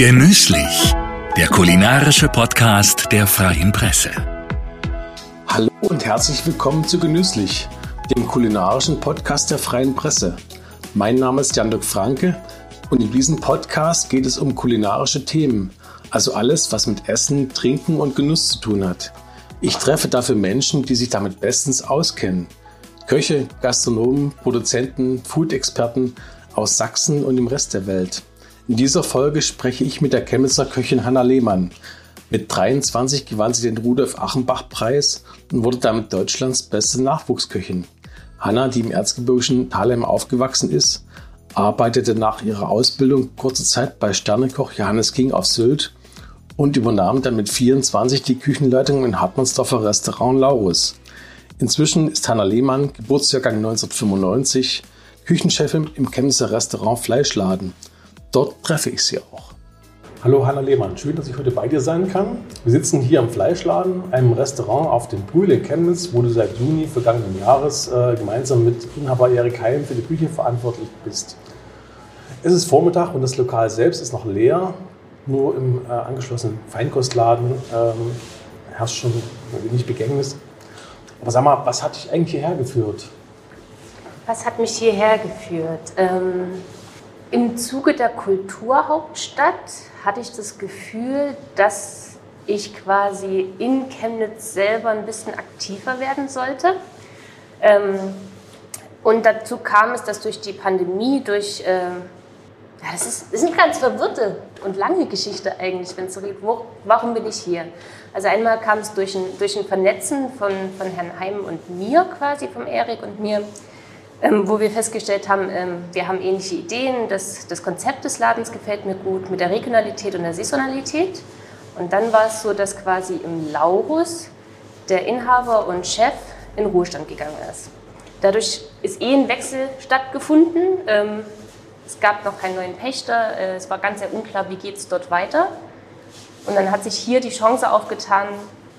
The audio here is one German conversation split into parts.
Genüsslich, der kulinarische Podcast der Freien Presse. Hallo und herzlich willkommen zu Genüsslich, dem kulinarischen Podcast der Freien Presse. Mein Name ist Jan-Dirk Franke und in diesem Podcast geht es um kulinarische Themen, also alles, was mit Essen, Trinken und Genuss zu tun hat. Ich treffe dafür Menschen, die sich damit bestens auskennen. Köche, Gastronomen, Produzenten, Food-Experten aus Sachsen und dem Rest der Welt. In dieser Folge spreche ich mit der Chemnitzer Köchin Hanna Lehmann. Mit 23 gewann sie den Rudolf Achenbach Preis und wurde damit Deutschlands beste Nachwuchsköchin. Hanna, die im erzgebirgischen Thalheim aufgewachsen ist, arbeitete nach ihrer Ausbildung kurze Zeit bei Sternekoch Johannes King auf Sylt und übernahm dann mit 24 die Küchenleitung in Hartmannsdorfer Restaurant Laurus. Inzwischen ist Hanna Lehmann, Geburtsjahrgang 1995, Küchenchefin im Chemnitzer Restaurant Fleischladen. Dort treffe ich sie auch. Hallo Hanna Lehmann, schön, dass ich heute bei dir sein kann. Wir sitzen hier im Fleischladen, einem Restaurant auf dem Brühl in Chemnitz, wo du seit Juni vergangenen Jahres äh, gemeinsam mit Inhaber Erik Heim für die Küche verantwortlich bist. Es ist Vormittag und das Lokal selbst ist noch leer. Nur im äh, angeschlossenen Feinkostladen ähm, herrscht schon ein wenig Begängnis. Aber sag mal, was hat dich eigentlich hierher geführt? Was hat mich hierher geführt? Ähm im Zuge der Kulturhauptstadt hatte ich das Gefühl, dass ich quasi in Chemnitz selber ein bisschen aktiver werden sollte. Ähm, und dazu kam es, dass durch die Pandemie, durch, äh, das, ist, das ist eine ganz verwirrte und lange Geschichte eigentlich, wenn es so geht, warum bin ich hier? Also einmal kam es durch ein, durch ein Vernetzen von, von Herrn Heim und mir quasi, vom Erik und mir, ähm, wo wir festgestellt haben, ähm, wir haben ähnliche Ideen, das, das Konzept des Ladens gefällt mir gut mit der Regionalität und der Saisonalität. Und dann war es so, dass quasi im Laurus der Inhaber und Chef in Ruhestand gegangen ist. Dadurch ist eh ein Wechsel stattgefunden. Ähm, es gab noch keinen neuen Pächter. Äh, es war ganz sehr unklar, wie geht es dort weiter. Und dann hat sich hier die Chance aufgetan,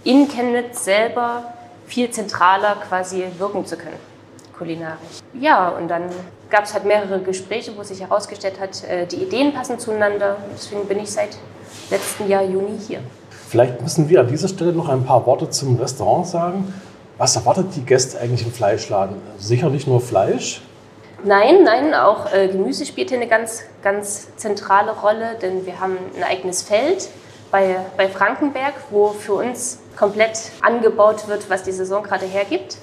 in Chemnitz selber viel zentraler quasi wirken zu können kulinarisch. Ja, und dann gab es halt mehrere Gespräche, wo sich herausgestellt hat, äh, die Ideen passen zueinander. Deswegen bin ich seit letztem Jahr Juni hier. Vielleicht müssen wir an dieser Stelle noch ein paar Worte zum Restaurant sagen. Was erwartet die Gäste eigentlich im Fleischladen? Sicher nicht nur Fleisch? Nein, nein, auch äh, Gemüse spielt hier eine ganz, ganz zentrale Rolle, denn wir haben ein eigenes Feld bei, bei Frankenberg, wo für uns komplett angebaut wird, was die Saison gerade hergibt.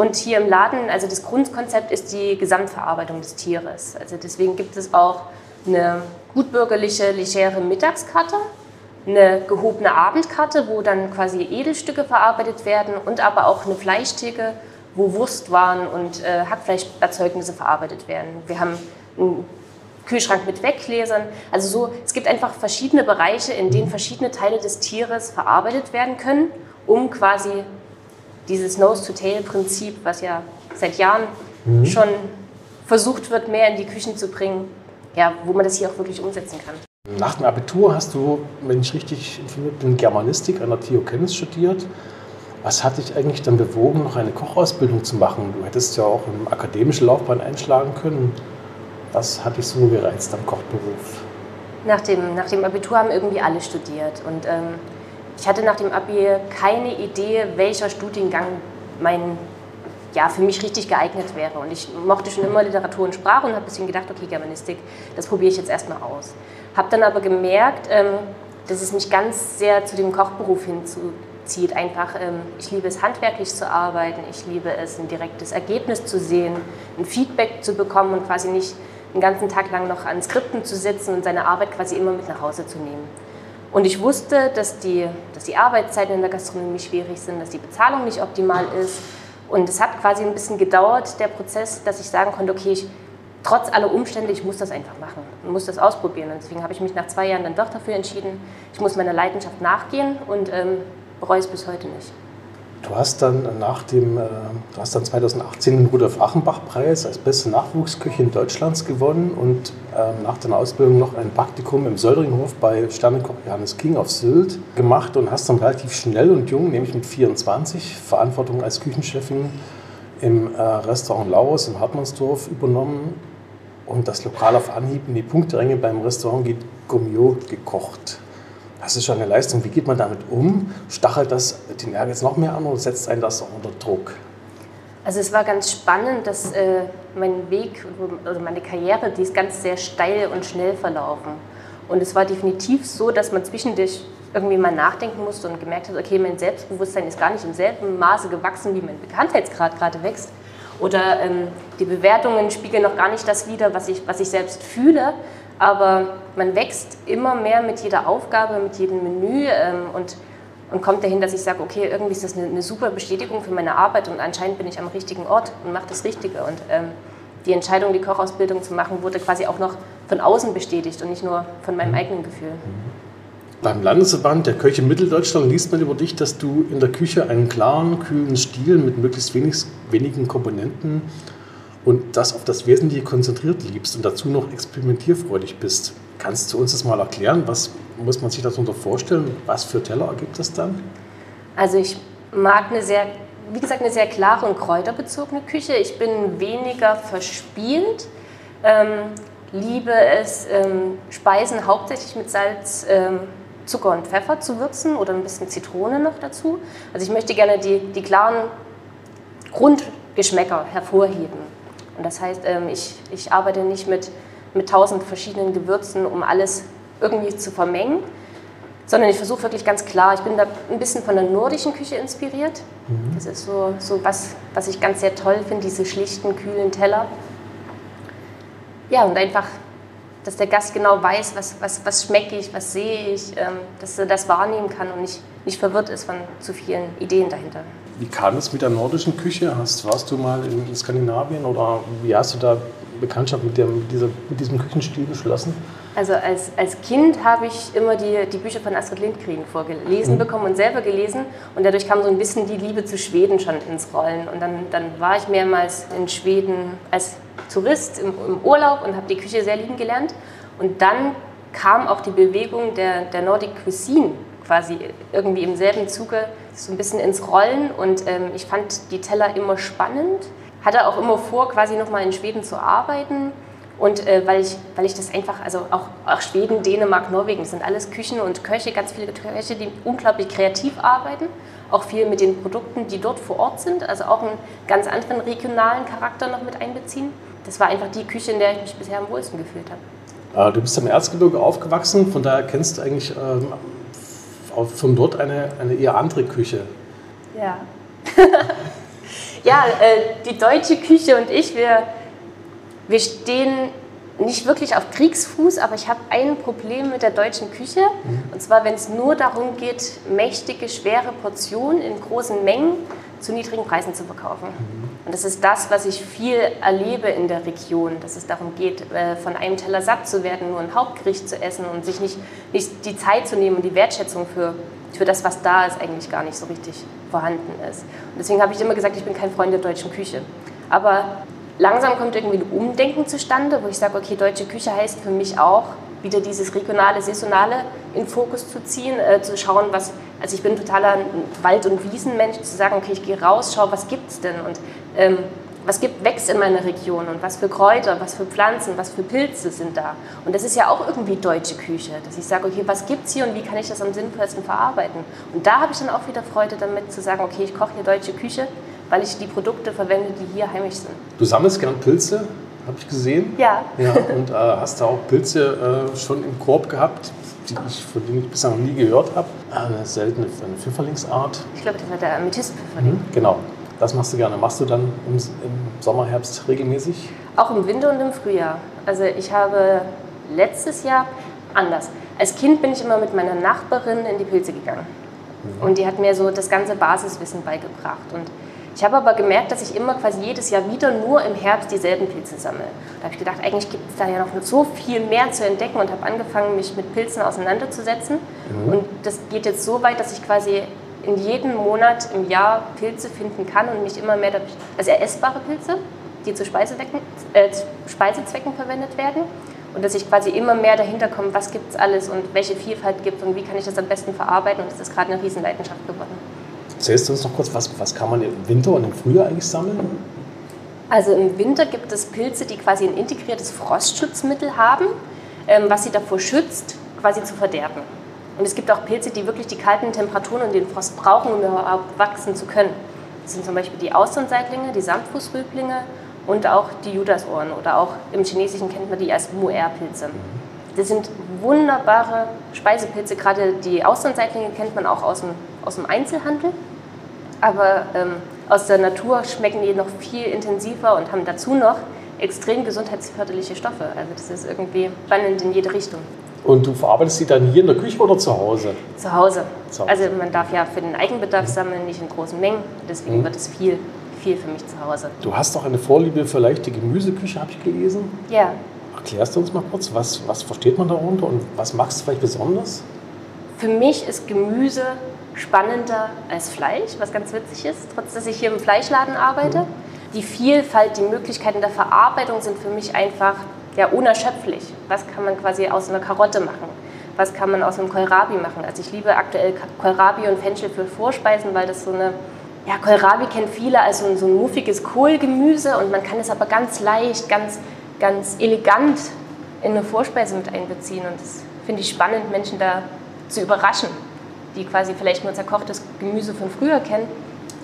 Und hier im Laden, also das Grundkonzept ist die Gesamtverarbeitung des Tieres. Also deswegen gibt es auch eine gutbürgerliche, legere Mittagskarte, eine gehobene Abendkarte, wo dann quasi Edelstücke verarbeitet werden und aber auch eine Fleischtheke, wo Wurstwaren und äh, Hackfleischerzeugnisse verarbeitet werden. Wir haben einen Kühlschrank mit Weggläsern. Also so, es gibt einfach verschiedene Bereiche, in denen verschiedene Teile des Tieres verarbeitet werden können, um quasi dieses Nose-to-Tail-Prinzip, was ja seit Jahren mhm. schon versucht wird, mehr in die Küchen zu bringen, ja, wo man das hier auch wirklich umsetzen kann. Nach dem Abitur hast du, wenn ich richtig informiert bin, Germanistik an der TU Chemnitz studiert. Was hat dich eigentlich dann bewogen, noch eine Kochausbildung zu machen? Du hättest ja auch im akademischen Laufbahn einschlagen können. Was hat dich so gereizt am Kochberuf? Nach dem, nach dem Abitur haben irgendwie alle studiert. Und ähm, ich hatte nach dem Abi keine Idee, welcher Studiengang mein, ja, für mich richtig geeignet wäre. Und ich mochte schon immer Literatur und Sprache und habe ein bisschen gedacht, okay, Germanistik, das probiere ich jetzt erstmal aus. Habe dann aber gemerkt, ähm, dass es mich ganz sehr zu dem Kochberuf hinzuzieht. Einfach, ähm, ich liebe es, handwerklich zu arbeiten, ich liebe es, ein direktes Ergebnis zu sehen, ein Feedback zu bekommen und quasi nicht den ganzen Tag lang noch an Skripten zu sitzen und seine Arbeit quasi immer mit nach Hause zu nehmen. Und ich wusste, dass die, dass die Arbeitszeiten in der Gastronomie schwierig sind, dass die Bezahlung nicht optimal ist. Und es hat quasi ein bisschen gedauert, der Prozess, dass ich sagen konnte, okay, ich, trotz aller Umstände, ich muss das einfach machen und muss das ausprobieren. Und deswegen habe ich mich nach zwei Jahren dann doch dafür entschieden, ich muss meiner Leidenschaft nachgehen und ähm, bereue es bis heute nicht. Du hast dann nach dem, äh, du hast dann 2018 den Rudolf Achenbach Preis als beste Nachwuchsköchin Deutschlands gewonnen und äh, nach deiner Ausbildung noch ein Praktikum im Söldringhof bei Sternekoch Johannes King auf Sylt gemacht und hast dann relativ schnell und jung, nämlich mit 24, Verantwortung als Küchenchefin im äh, Restaurant Laus in Hartmannsdorf übernommen und das Lokal auf Anhieb in die Punkteränge beim Restaurant Gummio gekocht. Das ist schon eine Leistung. Wie geht man damit um? Stachelt das den Ehrgeiz noch mehr an oder setzt einen das auch unter Druck? Also es war ganz spannend, dass äh, mein Weg, also meine Karriere, die ist ganz sehr steil und schnell verlaufen. Und es war definitiv so, dass man zwischendurch irgendwie mal nachdenken musste und gemerkt hat, okay, mein Selbstbewusstsein ist gar nicht im selben Maße gewachsen, wie mein Bekanntheitsgrad gerade wächst. Oder ähm, die Bewertungen spiegeln noch gar nicht das wider, was ich, was ich selbst fühle. Aber man wächst immer mehr mit jeder Aufgabe, mit jedem Menü ähm, und, und kommt dahin, dass ich sage, okay, irgendwie ist das eine, eine, super Bestätigung für meine Arbeit und anscheinend bin ich am richtigen Ort und mache das Richtige. Und ähm, die Entscheidung, die Kochausbildung zu machen, wurde quasi auch noch von außen bestätigt und nicht nur von meinem eigenen Gefühl. Beim Landesverband der Köche Mitteldeutschland liest man über dich, dass du in der Küche einen klaren, kühlen Stil mit möglichst wenig, wenigen Komponenten und das auf das Wesentliche konzentriert liebst und dazu noch experimentierfreudig bist. Kannst du uns das mal erklären? Was muss man sich darunter vorstellen? Was für Teller ergibt das dann? Also ich mag eine sehr, wie gesagt, eine sehr klare und kräuterbezogene Küche. Ich bin weniger verspielt. Ähm, liebe es, ähm, Speisen hauptsächlich mit Salz, ähm, Zucker und Pfeffer zu würzen oder ein bisschen Zitrone noch dazu. Also ich möchte gerne die, die klaren Grundgeschmäcker hervorheben. Und das heißt, ähm, ich, ich arbeite nicht mit, mit tausend verschiedenen Gewürzen, um alles irgendwie zu vermengen, sondern ich versuche wirklich ganz klar, ich bin da ein bisschen von der nordischen Küche inspiriert. Mhm. Das ist so, so was, was ich ganz sehr toll finde, diese schlichten, kühlen Teller. Ja, und einfach dass der Gast genau weiß, was, was, was schmecke ich, was sehe ich, ähm, dass er das wahrnehmen kann und nicht, nicht verwirrt ist von zu vielen Ideen dahinter. Wie kam es mit der nordischen Küche? Hast, warst du mal in Skandinavien oder wie hast du da Bekanntschaft mit, dem, mit, dieser, mit diesem Küchenstil geschlossen? Also als, als Kind habe ich immer die, die Bücher von Astrid Lindgren vorgelesen mhm. bekommen und selber gelesen. Und dadurch kam so ein bisschen die Liebe zu Schweden schon ins Rollen. Und dann, dann war ich mehrmals in Schweden als Tourist im, im Urlaub und habe die Küche sehr lieben gelernt. Und dann kam auch die Bewegung der, der Nordic Cuisine quasi irgendwie im selben Zuge so ein bisschen ins Rollen. Und ähm, ich fand die Teller immer spannend. Hatte auch immer vor, quasi nochmal in Schweden zu arbeiten und äh, weil, ich, weil ich das einfach, also auch, auch Schweden, Dänemark, Norwegen, das sind alles Küchen und Köche, ganz viele Köche, die unglaublich kreativ arbeiten. Auch viel mit den Produkten, die dort vor Ort sind, also auch einen ganz anderen regionalen Charakter noch mit einbeziehen. Das war einfach die Küche, in der ich mich bisher am wohlsten gefühlt habe. Äh, du bist am Erzgebirge aufgewachsen, von daher kennst du eigentlich ähm, von dort eine, eine eher andere Küche. Ja. ja, äh, die deutsche Küche und ich, wir wir stehen nicht wirklich auf Kriegsfuß, aber ich habe ein Problem mit der deutschen Küche. Mhm. Und zwar, wenn es nur darum geht, mächtige, schwere Portionen in großen Mengen zu niedrigen Preisen zu verkaufen. Mhm. Und das ist das, was ich viel erlebe in der Region, dass es darum geht, äh, von einem Teller satt zu werden, nur ein Hauptgericht zu essen und sich nicht, nicht die Zeit zu nehmen und die Wertschätzung für, für das, was da ist, eigentlich gar nicht so richtig vorhanden ist. Und deswegen habe ich immer gesagt, ich bin kein Freund der deutschen Küche. Aber langsam kommt irgendwie ein Umdenken zustande, wo ich sage, okay, deutsche Küche heißt für mich auch, wieder dieses regionale, saisonale in Fokus zu ziehen, äh, zu schauen, was, also ich bin totaler Wald- und Wiesenmensch, zu sagen, okay, ich gehe raus, schau, was gibt es denn und ähm, was gibt, wächst in meiner Region und was für Kräuter, was für Pflanzen, was für Pilze sind da. Und das ist ja auch irgendwie deutsche Küche, dass ich sage, okay, was gibt es hier und wie kann ich das am sinnvollsten verarbeiten. Und da habe ich dann auch wieder Freude damit zu sagen, okay, ich koche hier deutsche Küche, weil ich die Produkte verwende, die hier heimisch sind. Du sammelst gern Pilze, habe ich gesehen. Ja. ja und äh, hast da auch Pilze äh, schon im Korb gehabt, die ich, von denen ich bisher noch nie gehört habe. Eine seltene eine Pfifferlingsart. Ich glaube, das war der Amethystpfifferling. Mhm, genau. Das machst du gerne. Machst du dann im, im Sommer, Herbst regelmäßig? Auch im Winter und im Frühjahr. Also ich habe letztes Jahr anders. Als Kind bin ich immer mit meiner Nachbarin in die Pilze gegangen. Mhm. Und die hat mir so das ganze Basiswissen beigebracht. Und ich habe aber gemerkt, dass ich immer quasi jedes Jahr wieder nur im Herbst dieselben Pilze sammle. Da habe ich gedacht, eigentlich gibt es da ja noch so viel mehr zu entdecken und habe angefangen, mich mit Pilzen auseinanderzusetzen. Mhm. Und das geht jetzt so weit, dass ich quasi in jedem Monat im Jahr Pilze finden kann und mich immer mehr, also essbare Pilze, die zu Speisezwecken, äh, Speisezwecken verwendet werden. Und dass ich quasi immer mehr dahinter komme, was gibt es alles und welche Vielfalt gibt es und wie kann ich das am besten verarbeiten. Und das ist gerade eine Riesenleidenschaft geworden. Erzählst du uns noch kurz, was, was kann man im Winter und im Frühjahr eigentlich sammeln? Also im Winter gibt es Pilze, die quasi ein integriertes Frostschutzmittel haben, ähm, was sie davor schützt, quasi zu verderben. Und es gibt auch Pilze, die wirklich die kalten Temperaturen und den Frost brauchen, um überhaupt wachsen zu können. Das sind zum Beispiel die Austernseitlinge, die Samtfußrüblinge und auch die Judasohren oder auch im Chinesischen kennt man die als Muer-Pilze. Das sind wunderbare Speisepilze, gerade die Austernseitlinge kennt man auch aus dem, aus dem Einzelhandel. Aber ähm, aus der Natur schmecken die noch viel intensiver und haben dazu noch extrem gesundheitsförderliche Stoffe. Also das ist irgendwie spannend in jede Richtung. Und du verarbeitest die dann hier in der Küche oder zu Hause? Zu Hause. Zu Hause. Also man darf ja für den Eigenbedarf sammeln, nicht in großen Mengen. Deswegen mhm. wird es viel, viel für mich zu Hause. Du hast doch eine Vorliebe für leichte Gemüseküche, habe ich gelesen. Ja. Erklärst du uns mal kurz, was, was versteht man darunter und was magst du vielleicht besonders? Für mich ist Gemüse spannender als Fleisch, was ganz witzig ist, trotz dass ich hier im Fleischladen arbeite. Die Vielfalt, die Möglichkeiten der Verarbeitung sind für mich einfach ja, unerschöpflich. Was kann man quasi aus einer Karotte machen? Was kann man aus einem Kohlrabi machen? Also ich liebe aktuell Kohlrabi und Fenchel für Vorspeisen, weil das so eine, ja, Kohlrabi kennt viele als so ein, so ein muffiges Kohlgemüse und man kann es aber ganz leicht, ganz, ganz elegant in eine Vorspeise mit einbeziehen und das finde ich spannend, Menschen da zu überraschen die quasi vielleicht nur zerkochtes Gemüse von früher kennen,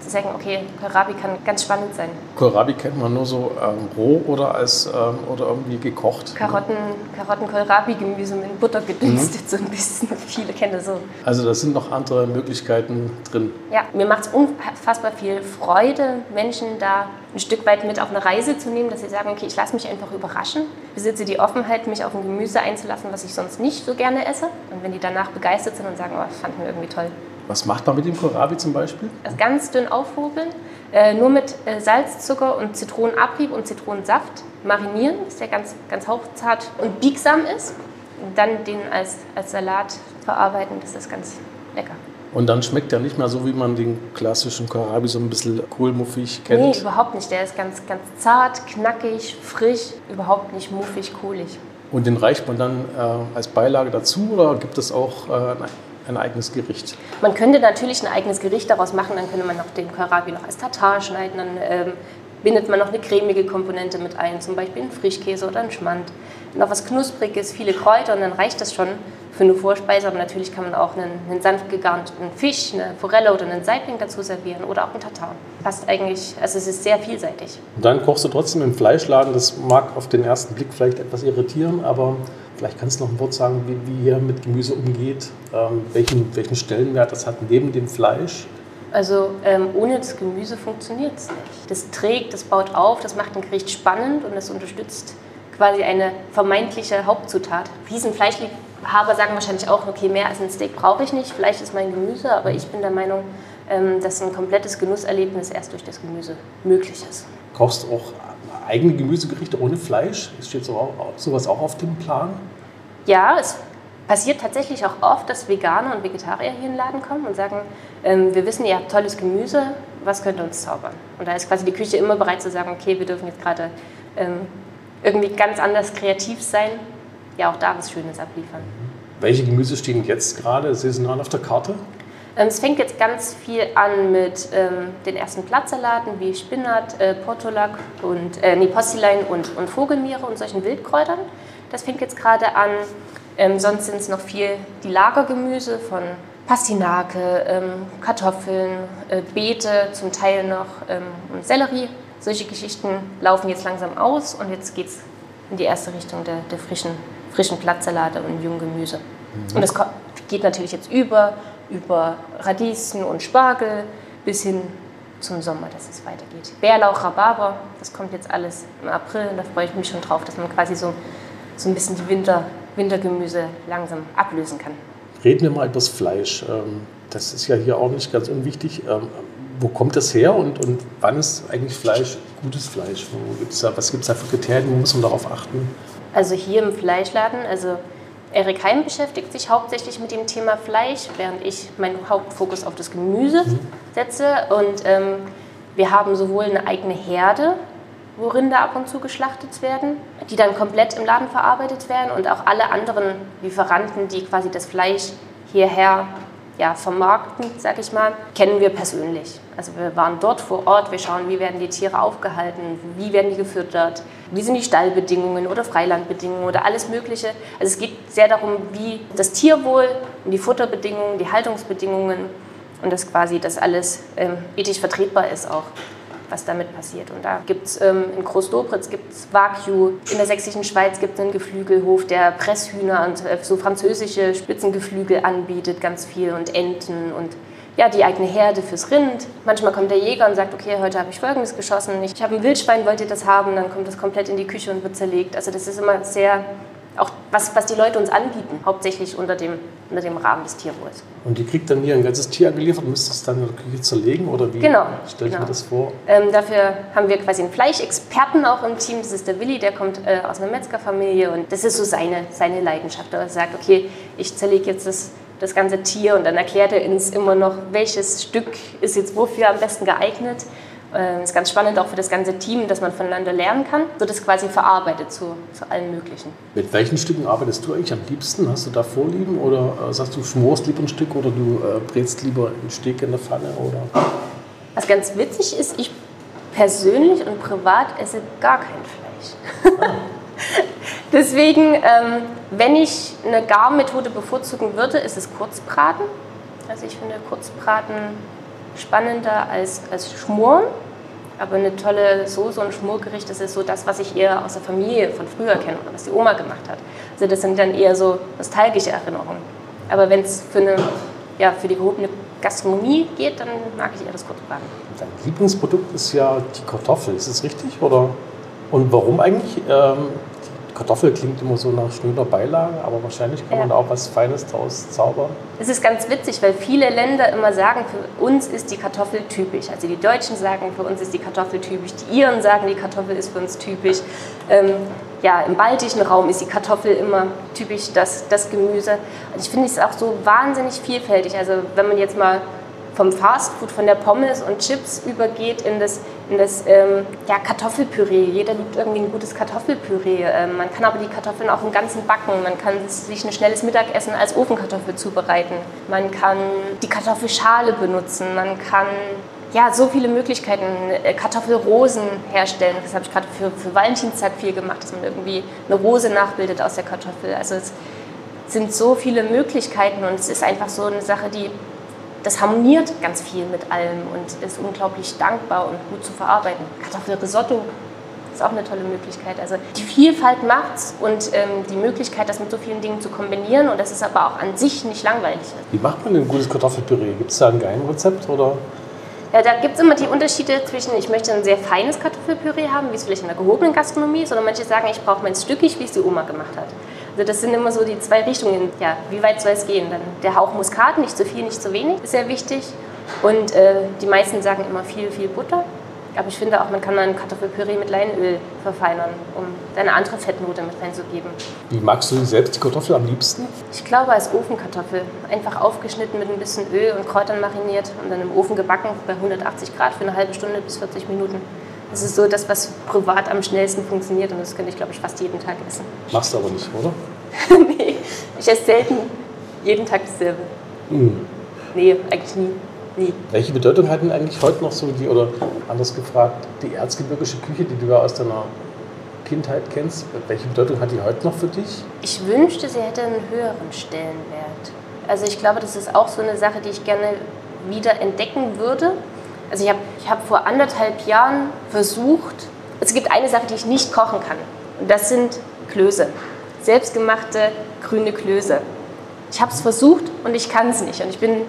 zu sagen, okay, Kohlrabi kann ganz spannend sein. Kohlrabi kennt man nur so ähm, roh oder als ähm, oder irgendwie gekocht. Karotten, Karotten Kohlrabi-Gemüse mit Butter gedünstet, mhm. so ein bisschen. Viele kennen das so. Also da sind noch andere Möglichkeiten drin. Ja, mir macht es unfassbar viel Freude, Menschen da ein Stück weit mit auf eine Reise zu nehmen, dass sie sagen, okay, ich lasse mich einfach überraschen, besitze die Offenheit, mich auf ein Gemüse einzulassen, was ich sonst nicht so gerne esse. Und wenn die danach begeistert sind und sagen, oh, das fanden wir irgendwie toll, was macht man mit dem Kohlrabi zum Beispiel? Das ganz dünn aufhobeln, äh, nur mit äh, Salz, Zucker und Zitronenabrieb und Zitronensaft marinieren, bis der ganz, ganz hauchzart und biegsam ist. Und dann den als, als Salat verarbeiten, das ist ganz lecker. Und dann schmeckt der nicht mehr so, wie man den klassischen Kohlrabi so ein bisschen kohlmuffig kennt? Nee, überhaupt nicht. Der ist ganz, ganz zart, knackig, frisch, überhaupt nicht muffig, kohlig. Und den reicht man dann äh, als Beilage dazu oder gibt es auch äh, ein eigenes Gericht? Man könnte natürlich ein eigenes Gericht daraus machen, dann könnte man noch den Kohlrabi noch als Tatar schneiden, dann ähm, bindet man noch eine cremige Komponente mit ein, zum Beispiel einen Frischkäse oder einen Schmand. Noch was Knuspriges, viele Kräuter und dann reicht das schon für eine Vorspeise. Aber natürlich kann man auch einen, einen sanft gegarnten Fisch, eine Forelle oder einen Saibling dazu servieren oder auch einen Tatar. Passt eigentlich, also es ist sehr vielseitig. Und dann kochst du trotzdem im Fleischladen, das mag auf den ersten Blick vielleicht etwas irritieren, aber Vielleicht kannst du noch ein Wort sagen, wie, wie ihr mit Gemüse umgeht, ähm, welchen, welchen Stellenwert das hat neben dem Fleisch. Also ähm, ohne das Gemüse funktioniert es nicht. Das trägt, das baut auf, das macht ein Gericht spannend und das unterstützt quasi eine vermeintliche Hauptzutat. Riesenfleischliebhaber sagen wahrscheinlich auch, okay, mehr als ein Steak brauche ich nicht, Fleisch ist mein Gemüse, aber ich bin der Meinung, ähm, dass ein komplettes Genusserlebnis erst durch das Gemüse möglich ist. Kochst auch eigene Gemüsegerichte ohne Fleisch? Steht so, sowas auch auf dem Plan? Ja, es passiert tatsächlich auch oft, dass Veganer und Vegetarier hier in den Laden kommen und sagen, ähm, wir wissen, ihr habt tolles Gemüse, was könnt ihr uns zaubern? Und da ist quasi die Küche immer bereit zu sagen, okay, wir dürfen jetzt gerade ähm, irgendwie ganz anders kreativ sein, ja auch da was Schönes abliefern. Welche Gemüse stehen jetzt gerade saisonal auf der Karte? Ähm, es fängt jetzt ganz viel an mit ähm, den ersten Blattsalaten wie Spinat, äh, Portulak und äh, nee, Postelein und, und Vogelmiere und solchen Wildkräutern. Das fängt jetzt gerade an. Ähm, sonst sind es noch viel die Lagergemüse von Pastinake, ähm, Kartoffeln, äh, Beete, zum Teil noch ähm, und Sellerie. Solche Geschichten laufen jetzt langsam aus und jetzt geht es in die erste Richtung der, der frischen, frischen Blattsalate und Junggemüse. Mhm. Und das geht natürlich jetzt über über Radieschen und Spargel bis hin zum Sommer, dass es weitergeht. Bärlauch, Rhabarber, das kommt jetzt alles im April und da freue ich mich schon drauf, dass man quasi so, so ein bisschen die Winter, Wintergemüse langsam ablösen kann. Reden wir mal über das Fleisch. Ähm, das ist ja hier auch nicht ganz unwichtig. Ähm, wo kommt das her und, und wann ist eigentlich Fleisch gutes Fleisch? Gibt's da, was gibt es da für Kriterien? Wo muss man darauf achten? Also hier im Fleischladen, also Erik Heim beschäftigt sich hauptsächlich mit dem Thema Fleisch, während ich meinen Hauptfokus auf das Gemüse mhm. setze. Und ähm, wir haben sowohl eine eigene Herde, wo Rinder ab und zu geschlachtet werden, die dann komplett im Laden verarbeitet werden und auch alle anderen Lieferanten, die quasi das Fleisch hierher ja, vermarkten, sag ich mal, kennen wir persönlich. Also wir waren dort vor Ort, wir schauen, wie werden die Tiere aufgehalten, wie werden die gefüttert, wie sind die Stallbedingungen oder Freilandbedingungen oder alles Mögliche. Also es geht sehr darum, wie das Tierwohl und die Futterbedingungen, die Haltungsbedingungen und das quasi, dass alles ähm, ethisch vertretbar ist auch was damit passiert. Und da gibt es ähm, in Großdobritz gibt es Wagyu, in der sächsischen Schweiz gibt es einen Geflügelhof, der Presshühner und äh, so französische Spitzengeflügel anbietet, ganz viel und Enten und ja, die eigene Herde fürs Rind. Manchmal kommt der Jäger und sagt, okay, heute habe ich Folgendes geschossen, ich habe ein Wildschwein, wollt ihr das haben? Dann kommt das komplett in die Küche und wird zerlegt. Also das ist immer sehr auch was, was die Leute uns anbieten, hauptsächlich unter dem, unter dem Rahmen des Tierwohls. Und die kriegt dann hier ein ganzes Tier angeliefert und müsst es dann in der Küche zerlegen oder wie genau, stelle ich genau. mir das vor? Ähm, dafür haben wir quasi einen Fleischexperten auch im Team, das ist der Willi, der kommt äh, aus einer Metzgerfamilie und das ist so seine, seine Leidenschaft. Er sagt, okay, ich zerlege jetzt das, das ganze Tier und dann erklärt er uns immer noch, welches Stück ist jetzt wofür am besten geeignet das ähm, ist ganz spannend auch für das ganze Team, dass man voneinander lernen kann. Wird es quasi verarbeitet zu, zu allen möglichen. Mit welchen Stücken arbeitest du eigentlich am liebsten? Hast du da Vorlieben oder äh, sagst du, schmorst lieber ein Stück oder du äh, brätst lieber einen Steak in der Pfanne? Oder? Was ganz witzig ist, ich persönlich und privat esse gar kein Fleisch. Ah. Deswegen, ähm, wenn ich eine Garmethode bevorzugen würde, ist es Kurzbraten. Also ich finde Kurzbraten spannender als, als Schmoren. Aber eine tolle Soße und Schmorgericht, das ist so das, was ich eher aus der Familie von früher kenne oder was die Oma gemacht hat. Also das sind dann eher so nostalgische Erinnerungen. Aber wenn es für, ja, für die gehobene Gastronomie geht, dann mag ich eher das Kurzbraten. Dein Lieblingsprodukt ist ja die Kartoffel, ist das richtig? Oder? Und warum eigentlich? Ähm, Kartoffel klingt immer so nach schnöder Beilage, aber wahrscheinlich kann ja. man da auch was Feines draus zaubern. Es ist ganz witzig, weil viele Länder immer sagen, für uns ist die Kartoffel typisch. Also die Deutschen sagen, für uns ist die Kartoffel typisch. Die Iren sagen, die Kartoffel ist für uns typisch. Ähm, ja, im baltischen Raum ist die Kartoffel immer typisch das, das Gemüse. Und ich finde es auch so wahnsinnig vielfältig. Also wenn man jetzt mal vom Fastfood, von der Pommes und Chips übergeht in das, in das ähm, ja, Kartoffelpüree. Jeder liebt irgendwie ein gutes Kartoffelpüree. Ähm, man kann aber die Kartoffeln auch im Ganzen backen. Man kann sich ein schnelles Mittagessen als Ofenkartoffel zubereiten. Man kann die Kartoffelschale benutzen. Man kann ja, so viele Möglichkeiten. Äh, Kartoffelrosen herstellen. Das habe ich gerade für, für Valentinstag viel gemacht, dass man irgendwie eine Rose nachbildet aus der Kartoffel. Also es sind so viele Möglichkeiten und es ist einfach so eine Sache, die das harmoniert ganz viel mit allem und ist unglaublich dankbar und gut zu verarbeiten. Kartoffelrisotto ist auch eine tolle Möglichkeit. Also die Vielfalt macht's und ähm, die Möglichkeit, das mit so vielen Dingen zu kombinieren und das ist aber auch an sich nicht langweilig. Wie macht man denn ein gutes Kartoffelpüree? Gibt es da ein Geheimrezept oder? Ja, da gibt es immer die Unterschiede zwischen, ich möchte ein sehr feines Kartoffelpüree haben, wie es vielleicht in der gehobenen Gastronomie ist, oder manche sagen, ich brauche mein stückig, wie es die Oma gemacht hat. Also das sind immer so die zwei Richtungen. Ja, wie weit soll es gehen? Dann der Hauch Muskat, nicht zu viel, nicht zu wenig, ist sehr wichtig. Und äh, die meisten sagen immer viel, viel Butter. Aber ich finde auch, man kann mal ein Kartoffelpüree mit Leinöl verfeinern, um eine andere Fettnote mit reinzugeben. Wie magst du selbst die Kartoffel am liebsten? Ich glaube als Ofenkartoffel. Einfach aufgeschnitten mit ein bisschen Öl und Kräutern mariniert und dann im Ofen gebacken bei 180 Grad für eine halbe Stunde bis 40 Minuten. Das ist so das, was privat am schnellsten funktioniert und das könnte ich, glaube ich, fast jeden Tag essen. Machst du aber nicht, oder? nee, ich esse selten jeden Tag dasselbe. Mhm. Nee, eigentlich nie. nie. Welche Bedeutung hat denn eigentlich heute noch so die, oder anders gefragt, die erzgebirgische Küche, die du ja aus deiner Kindheit kennst, welche Bedeutung hat die heute noch für dich? Ich wünschte, sie hätte einen höheren Stellenwert. Also ich glaube, das ist auch so eine Sache, die ich gerne wieder entdecken würde. Also ich habe ich hab vor anderthalb Jahren versucht, es gibt eine Sache, die ich nicht kochen kann. Und das sind Klöße. Selbstgemachte grüne Klöße. Ich habe es versucht und ich kann es nicht. Und ich bin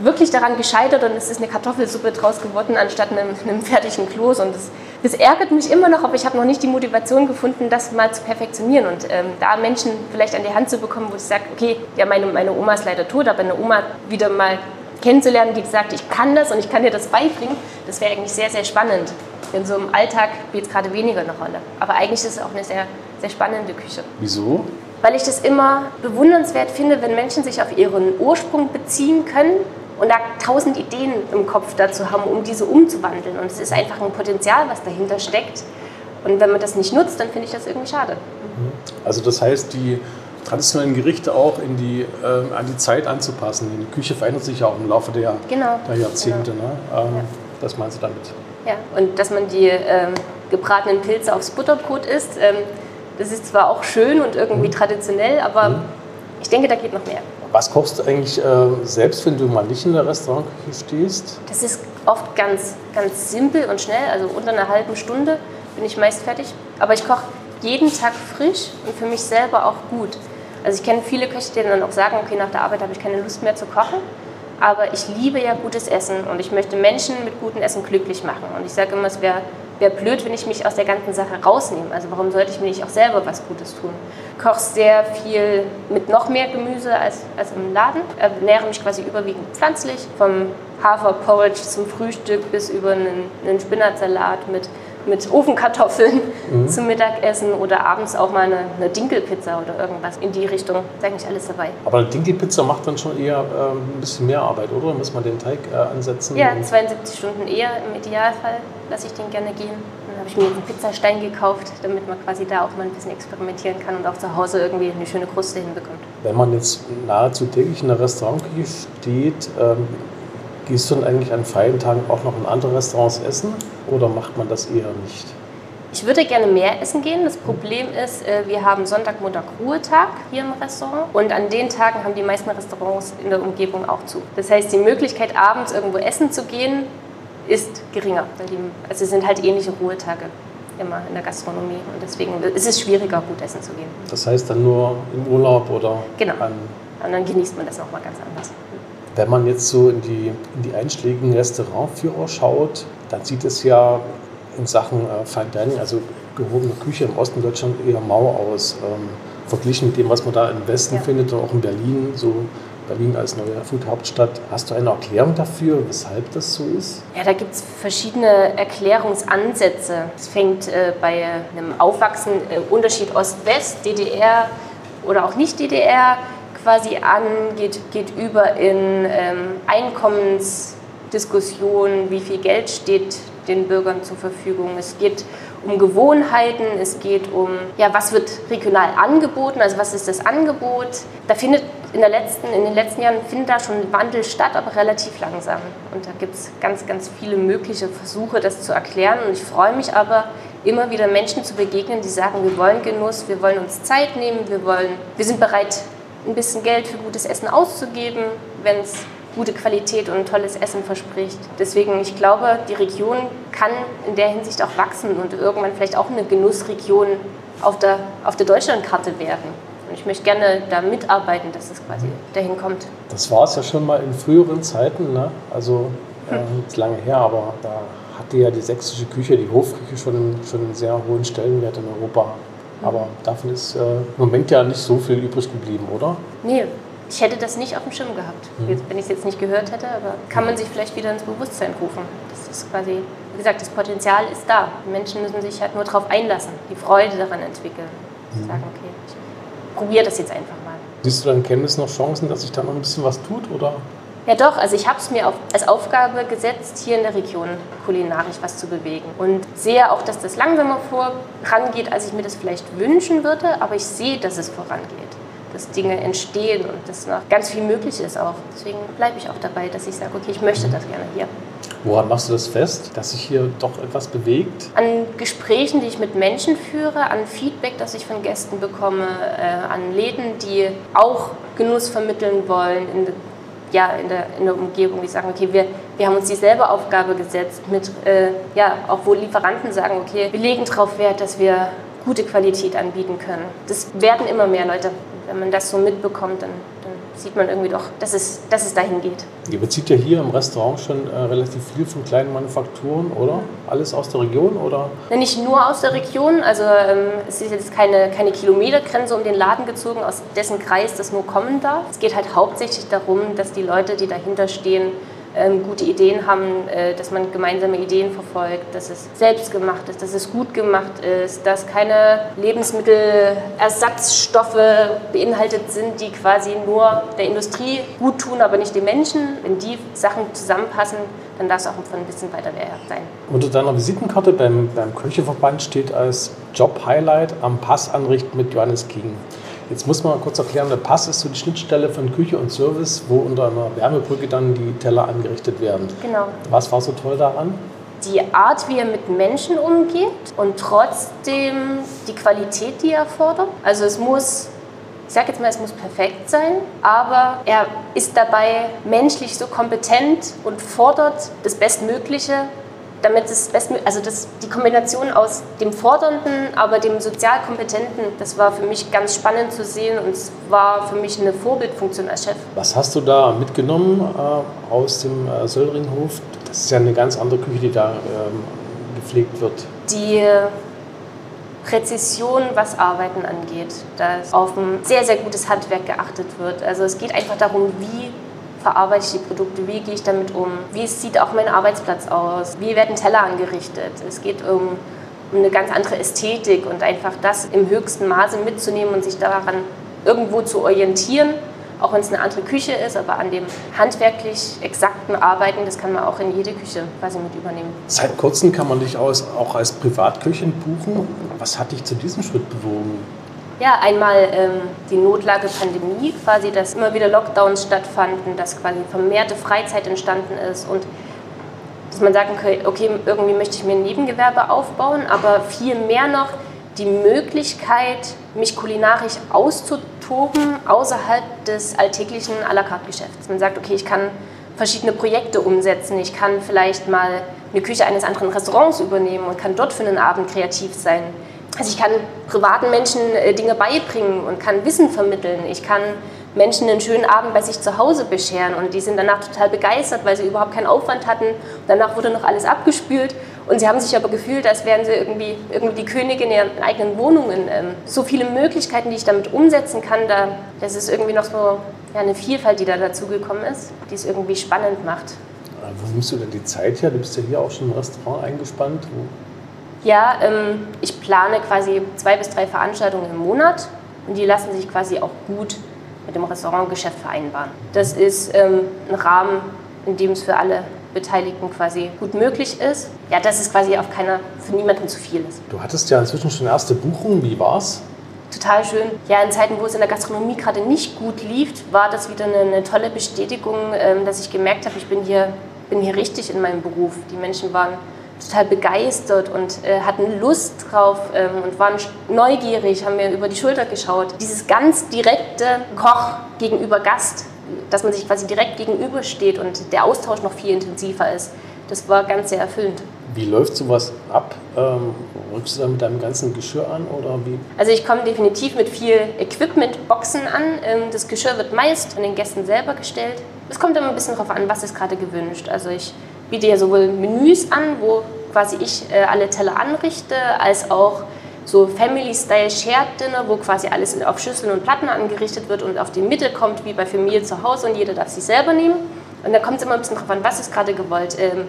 wirklich daran gescheitert und es ist eine Kartoffelsuppe draus geworden anstatt einem, einem fertigen Kloß. Und das, das, ärgert mich immer noch, aber ich habe noch nicht die Motivation gefunden, das mal zu perfektionieren und ähm, da Menschen vielleicht an die Hand zu bekommen, wo ich sage, okay, ja, meine, meine Oma ist leider tot, aber eine Oma wieder mal kennenzulernen, die gesagt, ich kann das und ich kann dir das beibringen, das wäre eigentlich sehr, sehr spannend. In so einem Alltag spielt es gerade weniger eine Rolle. Aber eigentlich ist es auch eine sehr, sehr spannende Küche. Wieso? Weil ich das immer bewundernswert finde, wenn Menschen sich auf ihren Ursprung beziehen können und da tausend Ideen im Kopf dazu haben, um diese umzuwandeln. Und es ist einfach ein Potenzial, was dahinter steckt. Und wenn man das nicht nutzt, dann finde ich das irgendwie schade. Also das heißt, die traditionellen Gerichte auch in die, äh, an die Zeit anzupassen. Die Küche verändert sich ja auch im Laufe der, genau. der Jahrzehnte. Genau. Ne? Ähm, ja. Das meinst du damit? Ja, und dass man die ähm, gebratenen Pilze aufs Butterbrot isst, ähm, das ist zwar auch schön und irgendwie mhm. traditionell, aber mhm. ich denke, da geht noch mehr. Was kochst du eigentlich äh, selbst, wenn du mal nicht in der Restaurantküche stehst? Das ist oft ganz, ganz simpel und schnell, also unter einer halben Stunde bin ich meist fertig. Aber ich koche jeden Tag frisch und für mich selber auch gut. Also ich kenne viele Köche, die dann auch sagen, okay, nach der Arbeit habe ich keine Lust mehr zu kochen. Aber ich liebe ja gutes Essen und ich möchte Menschen mit gutem Essen glücklich machen. Und ich sage immer, es wäre wär blöd, wenn ich mich aus der ganzen Sache rausnehme. Also warum sollte ich mir nicht auch selber was Gutes tun? Ich koche sehr viel mit noch mehr Gemüse als, als im Laden, ernähre mich quasi überwiegend pflanzlich, vom Haferporridge zum Frühstück bis über einen, einen Spinatsalat mit mit Ofenkartoffeln mhm. zum Mittagessen oder abends auch mal eine, eine, Dinkelpizza oder irgendwas in die Richtung. Ist eigentlich alles dabei. Aber eine Dinkelpizza macht dann schon eher ähm, ein bisschen mehr Arbeit, oder? Muss man den Teig äh, ansetzen? Ja, 72 Stunden eher im Idealfall lasse ich den gerne gehen. Dann habe ich mir einen Pizzastein gekauft, damit man quasi da auch mal ein bisschen experimentieren kann und auch zu Hause irgendwie eine schöne Kruste hinbekommt. Wenn man jetzt nahezu täglich in der Restaurantküche steht, ähm, Gehst du dann eigentlich an freien Tagen auch noch in andere Restaurants essen oder macht man das eher nicht? Ich würde gerne mehr essen gehen. Das Problem ist, äh, wir haben Sonntag, Montag Ruhetag hier im Restaurant und an den Tagen haben die meisten Restaurants in der Umgebung auch zu. Das heißt, die Möglichkeit, abends irgendwo essen zu gehen, ist geringer. Also es sind halt ähnliche Ruhetage immer in der Gastronomie und deswegen ist es schwieriger, gut essen zu gehen. Das heißt dann nur im Urlaub oder? Genau. und dann genießt man das nochmal ganz anders. Wenn man jetzt so in die, in die einschlägigen Restaurantführer schaut, dann sieht es ja in Sachen äh, Fine Dining, also gehobene Küche im Osten Deutschland eher mau aus. Ähm, verglichen mit dem, was man da im Westen ja. findet und auch in Berlin, so Berlin als neue Food-Hauptstadt. Hast du eine Erklärung dafür, weshalb das so ist? Ja, da gibt es verschiedene Erklärungsansätze. Es fängt äh, bei einem Aufwachsen, äh, Unterschied Ost-West, DDR oder auch nicht DDR, quasi an, geht, geht über in ähm, Einkommensdiskussionen, wie viel Geld steht den Bürgern zur Verfügung. Es geht um Gewohnheiten, es geht um, ja, was wird regional angeboten, also was ist das Angebot. Da findet in, der letzten, in den letzten Jahren findet da schon Wandel statt, aber relativ langsam. Und da gibt es ganz, ganz viele mögliche Versuche, das zu erklären. Und ich freue mich aber, immer wieder Menschen zu begegnen, die sagen, wir wollen Genuss, wir wollen uns Zeit nehmen, wir, wollen, wir sind bereit, ein bisschen Geld für gutes Essen auszugeben, wenn es gute Qualität und tolles Essen verspricht. Deswegen, ich glaube, die Region kann in der Hinsicht auch wachsen und irgendwann vielleicht auch eine Genussregion auf der, auf der Deutschlandkarte werden. Und ich möchte gerne da mitarbeiten, dass es quasi dahin kommt. Das war es ja schon mal in früheren Zeiten, ne? also äh, ist lange her, aber da hatte ja die sächsische Küche, die Hofküche schon, schon einen sehr hohen Stellenwert in Europa aber davon ist äh, im Moment ja nicht so viel übrig geblieben, oder? Nee, ich hätte das nicht auf dem Schirm gehabt, mhm. wenn ich es jetzt nicht gehört hätte. Aber kann man sich vielleicht wieder ins Bewusstsein rufen. Das ist quasi, wie gesagt, das Potenzial ist da. Die Menschen müssen sich halt nur darauf einlassen, die Freude daran entwickeln. Mhm. Sagen, okay, ich probiere das jetzt einfach mal. Siehst du dann Kenntnis noch Chancen, dass sich da noch ein bisschen was tut, oder? Ja doch, also ich habe es mir auf, als Aufgabe gesetzt, hier in der Region kulinarisch was zu bewegen. Und sehe auch, dass das langsamer vorangeht, als ich mir das vielleicht wünschen würde, aber ich sehe, dass es vorangeht. Dass Dinge entstehen und dass noch ganz viel möglich ist auch. Deswegen bleibe ich auch dabei, dass ich sage, okay, ich möchte das gerne hier. Woran machst du das fest, dass sich hier doch etwas bewegt? An Gesprächen, die ich mit Menschen führe, an Feedback, das ich von Gästen bekomme, äh, an Läden, die auch Genuss vermitteln wollen, in ja, in, der, in der Umgebung, die sagen, okay, wir, wir haben uns dieselbe Aufgabe gesetzt, mit, äh, ja, auch wo Lieferanten sagen, okay, wir legen darauf Wert, dass wir gute Qualität anbieten können. Das werden immer mehr Leute. Wenn man das so mitbekommt, dann, sieht man irgendwie doch, dass es, dass es dahin geht. Ihr bezieht ja hier im Restaurant schon äh, relativ viel von kleinen Manufakturen, oder? Alles aus der Region, oder? Ja, nicht nur aus der Region. Also ähm, es ist jetzt keine, keine Kilometergrenze um den Laden gezogen, aus dessen Kreis das nur kommen darf. Es geht halt hauptsächlich darum, dass die Leute, die dahinter stehen, ähm, gute Ideen haben, äh, dass man gemeinsame Ideen verfolgt, dass es selbst gemacht ist, dass es gut gemacht ist, dass keine Lebensmittelersatzstoffe beinhaltet sind, die quasi nur der Industrie gut tun, aber nicht den Menschen. Wenn die Sachen zusammenpassen, dann darf es auch ein bisschen weiter sein. Unter deiner Visitenkarte beim, beim Köcheverband steht als Job-Highlight am Pass anrichten mit Johannes King. Jetzt muss man kurz erklären, der Pass ist so die Schnittstelle von Küche und Service, wo unter einer Wärmebrücke dann die Teller angerichtet werden. Genau. Was war so toll daran? Die Art, wie er mit Menschen umgeht und trotzdem die Qualität, die er fordert. Also es muss ich sage jetzt mal, es muss perfekt sein, aber er ist dabei menschlich so kompetent und fordert das Bestmögliche, damit es bestmöglich, also das, die Kombination aus dem Fordernden, aber dem sozial Kompetenten, das war für mich ganz spannend zu sehen und es war für mich eine Vorbildfunktion als Chef. Was hast du da mitgenommen äh, aus dem äh, Söllringhof? Das ist ja eine ganz andere Küche, die da ähm, gepflegt wird. Die Präzision, was Arbeiten angeht, dass auf ein sehr, sehr gutes Handwerk geachtet wird. Also es geht einfach darum, wie verarbeite ich die Produkte, wie gehe ich damit um, wie sieht auch mein Arbeitsplatz aus, wie werden Teller angerichtet. Es geht um, eine ganz andere Ästhetik und einfach das im höchsten Maße mitzunehmen und sich daran irgendwo zu orientieren auch wenn es eine andere Küche ist, aber an dem handwerklich exakten Arbeiten, das kann man auch in jede Küche quasi mit übernehmen. Seit kurzem kann man dich auch als Privatköchin buchen. Was hat dich zu diesem Schritt bewogen? Ja, einmal ähm, die Notlage Pandemie, quasi, dass immer wieder Lockdowns stattfanden, dass quasi vermehrte Freizeit entstanden ist und dass man sagen kann, okay, irgendwie möchte ich mir ein Nebengewerbe aufbauen, aber viel mehr noch die Möglichkeit, mich kulinarisch auszutoben außerhalb des alltäglichen à la carte Geschäfts. Man sagt, okay, ich kann verschiedene Projekte umsetzen, ich kann vielleicht mal eine Küche eines anderen Restaurants übernehmen und kann dort für einen Abend kreativ sein. Also ich kann privaten Menschen äh, Dinge beibringen und kann Wissen vermitteln. Ich kann Menschen einen schönen Abend bei sich zu Hause bescheren und die sind danach total begeistert, weil sie überhaupt keinen Aufwand hatten. Danach wurde noch alles abgespült und sie haben sich aber gefühlt, als wären sie irgendwie, irgendwie die Königin in ihren eigenen Wohnungen. Ähm, so viele Möglichkeiten, die ich damit umsetzen kann, da, das ist irgendwie noch so ja, eine Vielfalt, die da dazugekommen ist, die es irgendwie spannend macht. Wo nimmst du denn die Zeit her? Du bist ja hier auch schon im Restaurant eingespannt. Wo? Ja, ähm, ich plane quasi zwei bis drei Veranstaltungen im Monat und die lassen sich quasi auch gut mit dem Restaurantgeschäft vereinbaren. Das ist ähm, ein Rahmen, in dem es für alle Beteiligten quasi gut möglich ist. Ja, dass es quasi auf keiner, für niemanden zu viel ist. Du hattest ja inzwischen schon erste Buchungen. Wie war's? Total schön. Ja, in Zeiten, wo es in der Gastronomie gerade nicht gut lief, war das wieder eine, eine tolle Bestätigung, ähm, dass ich gemerkt habe, ich bin hier, bin hier richtig in meinem Beruf. Die Menschen waren total begeistert und äh, hatten Lust drauf ähm, und waren neugierig, haben mir über die Schulter geschaut. Dieses ganz direkte Koch gegenüber Gast, dass man sich quasi direkt gegenübersteht und der Austausch noch viel intensiver ist, das war ganz sehr erfüllend. Wie läuft sowas ab? Ähm, rückst du da mit deinem ganzen Geschirr an oder wie? Also ich komme definitiv mit viel Equipment-Boxen an. Ähm, das Geschirr wird meist von den Gästen selber gestellt. Es kommt immer ein bisschen darauf an, was ist gerade gewünscht. Also ich biete ja sowohl Menüs an, wo quasi ich äh, alle Teller anrichte, als auch so Family-Style Shared Dinner, wo quasi alles auf Schüsseln und Platten angerichtet wird und auf die Mitte kommt, wie bei Familie zu Hause und jeder darf sich selber nehmen. Und da kommt es immer ein bisschen drauf an, was ist gerade gewollt. Ähm,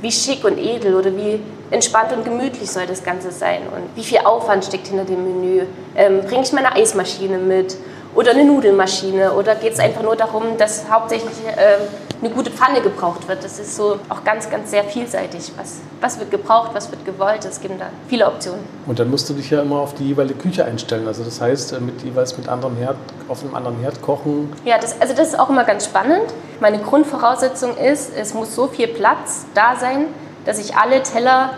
wie schick und edel oder wie entspannt und gemütlich soll das Ganze sein und wie viel Aufwand steckt hinter dem Menü. Ähm, Bringe ich meine Eismaschine mit oder eine Nudelmaschine oder geht es einfach nur darum, dass hauptsächlich äh, eine gute Pfanne gebraucht wird. Das ist so auch ganz, ganz sehr vielseitig. Was, was wird gebraucht, was wird gewollt, es gibt da viele Optionen. Und dann musst du dich ja immer auf die jeweilige Küche einstellen. Also das heißt, äh, mit, jeweils mit anderem Herd, auf einem anderen Herd kochen. Ja, das, also das ist auch immer ganz spannend. Meine Grundvoraussetzung ist, es muss so viel Platz da sein, dass ich alle Teller,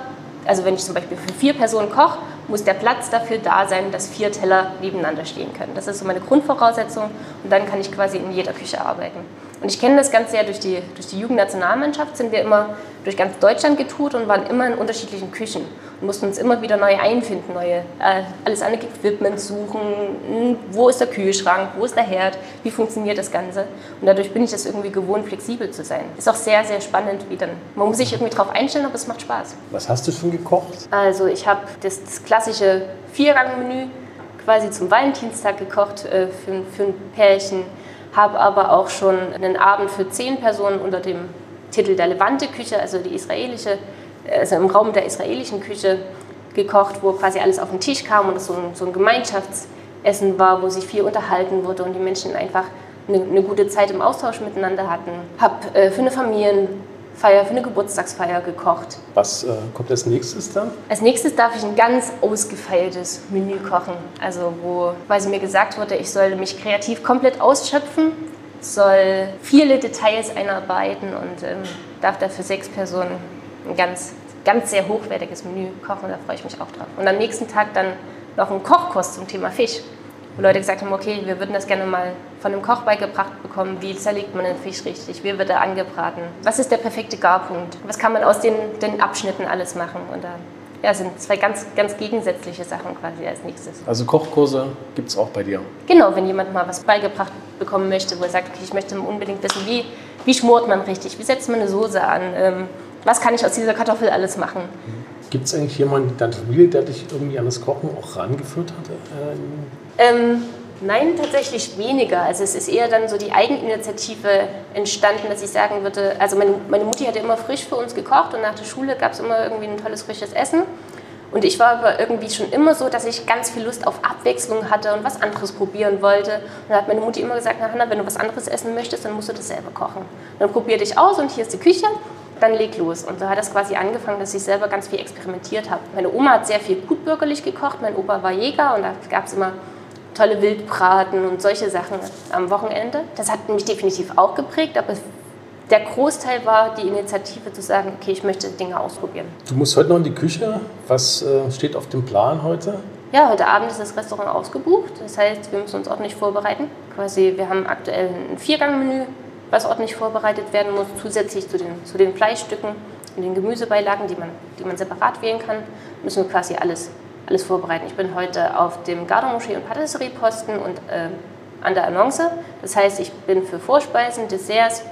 also wenn ich zum Beispiel für vier Personen koche, muss der Platz dafür da sein, dass vier Teller nebeneinander stehen können. Das ist so meine Grundvoraussetzung und dann kann ich quasi in jeder Küche arbeiten. Und ich kenne das Ganze ja durch die, durch die Jugendnationalmannschaft, sind wir immer durch ganz Deutschland getourt und waren immer in unterschiedlichen Küchen und mussten uns immer wieder neu einfinden, neue, äh, alles an Equipment suchen, hm, wo ist der Kühlschrank, wo ist der Herd, wie funktioniert das Ganze. Und dadurch bin ich das irgendwie gewohnt, flexibel zu sein. Ist auch sehr, sehr spannend, wie dann, man muss sich irgendwie darauf einstellen, aber es macht Spaß. Was hast du schon gekocht? Also ich habe das, das klassische Viergang-Menü quasi zum Valentinstag gekocht äh, für, für ein Pärchen habe aber auch schon einen Abend für zehn Personen unter dem Titel der Levante-Küche, also die israelische, also im Raum der israelischen Küche gekocht, wo quasi alles auf den Tisch kam und es so ein, so ein Gemeinschaftsessen war, wo sich viel unterhalten wurde und die Menschen einfach eine, eine gute Zeit im Austausch miteinander hatten. Habe äh, für eine Familien Feier, für eine Geburtstagsfeier gekocht. Was äh, kommt als nächstes dann? Als nächstes darf ich ein ganz ausgefeiltes Menü kochen. Also wo quasi mir gesagt wurde, ich soll mich kreativ komplett ausschöpfen, soll viele Details einarbeiten und ähm, darf da für sechs Personen ein ganz, ganz sehr hochwertiges Menü kochen. Da freue ich mich auch drauf. Und am nächsten Tag dann noch ein Kochkurs zum Thema Fisch wo Leute gesagt haben, okay, wir würden das gerne mal von einem Koch beigebracht bekommen, wie zerlegt man den Fisch richtig, wie wird er angebraten, was ist der perfekte Garpunkt, was kann man aus den, den Abschnitten alles machen und da ja, sind zwei ganz, ganz gegensätzliche Sachen quasi als nächstes. Also Kochkurse gibt es auch bei dir? Genau, wenn jemand mal was beigebracht bekommen möchte, wo er sagt, okay, ich möchte unbedingt wissen, wie, wie schmort man richtig, wie setzt man eine Soße an, ähm, was kann ich aus dieser Kartoffel alles machen. Gibt es eigentlich jemanden in deiner Familie, der dich irgendwie an das Kochen auch rangeführt hat? Ähm ähm, nein, tatsächlich weniger. Also es ist eher dann so die Eigeninitiative entstanden, dass ich sagen würde, also meine, meine Mutti hatte immer frisch für uns gekocht und nach der Schule gab es immer irgendwie ein tolles frisches Essen. Und ich war aber irgendwie schon immer so, dass ich ganz viel Lust auf Abwechslung hatte und was anderes probieren wollte. Und da hat meine Mutti immer gesagt, na Hanna, wenn du was anderes essen möchtest, dann musst du das selber kochen. Und dann probier dich aus und hier ist die Küche, dann leg los. Und so hat das quasi angefangen, dass ich selber ganz viel experimentiert habe. Meine Oma hat sehr viel gutbürgerlich gekocht, mein Opa war Jäger und da gab es immer tolle Wildbraten und solche Sachen am Wochenende. Das hat mich definitiv auch geprägt, aber der Großteil war die Initiative zu sagen, okay, ich möchte Dinge ausprobieren. Du musst heute noch in die Küche. Was äh, steht auf dem Plan heute? Ja, heute Abend ist das Restaurant ausgebucht. Das heißt, wir müssen uns ordentlich vorbereiten. Quasi, wir haben aktuell ein Viergangmenü, was ordentlich vorbereitet werden muss, zusätzlich zu den, zu den Fleischstücken und den Gemüsebeilagen, die man, die man separat wählen kann, müssen wir quasi alles alles vorbereiten. Ich bin heute auf dem Garde Moschee und Patisserie Posten und äh, an der Annonce. Das heißt, ich bin für Vorspeisen, Desserts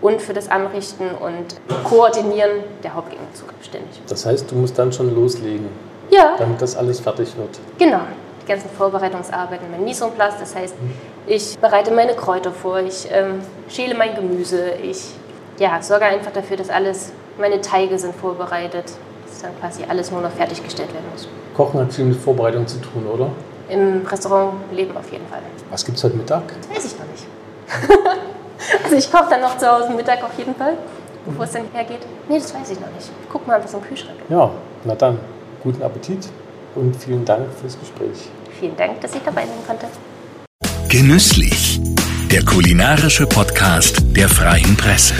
und für das Anrichten und Koordinieren der Hauptgänge zuständig. Das heißt, du musst dann schon loslegen, ja. damit das alles fertig wird. Genau, die ganzen Vorbereitungsarbeiten, mein place, das heißt, ich bereite meine Kräuter vor, ich ähm, schäle mein Gemüse, ich ja, sorge einfach dafür, dass alles, meine Teige sind vorbereitet, dass dann quasi alles nur noch fertiggestellt werden muss. Kochen hat viel mit Vorbereitung zu tun, oder? Im Restaurant leben auf jeden Fall. Was gibt es heute Mittag? Das weiß ich noch nicht. also ich koche dann noch zu Hause Mittag auf jeden Fall, bevor es dann hergeht. Nee, das weiß ich noch nicht. Guck mal, was im Kühlschrank ist. Ja, na dann, guten Appetit und vielen Dank fürs Gespräch. Vielen Dank, dass ich dabei sein konnte. Genüsslich, der kulinarische Podcast der Freien Presse.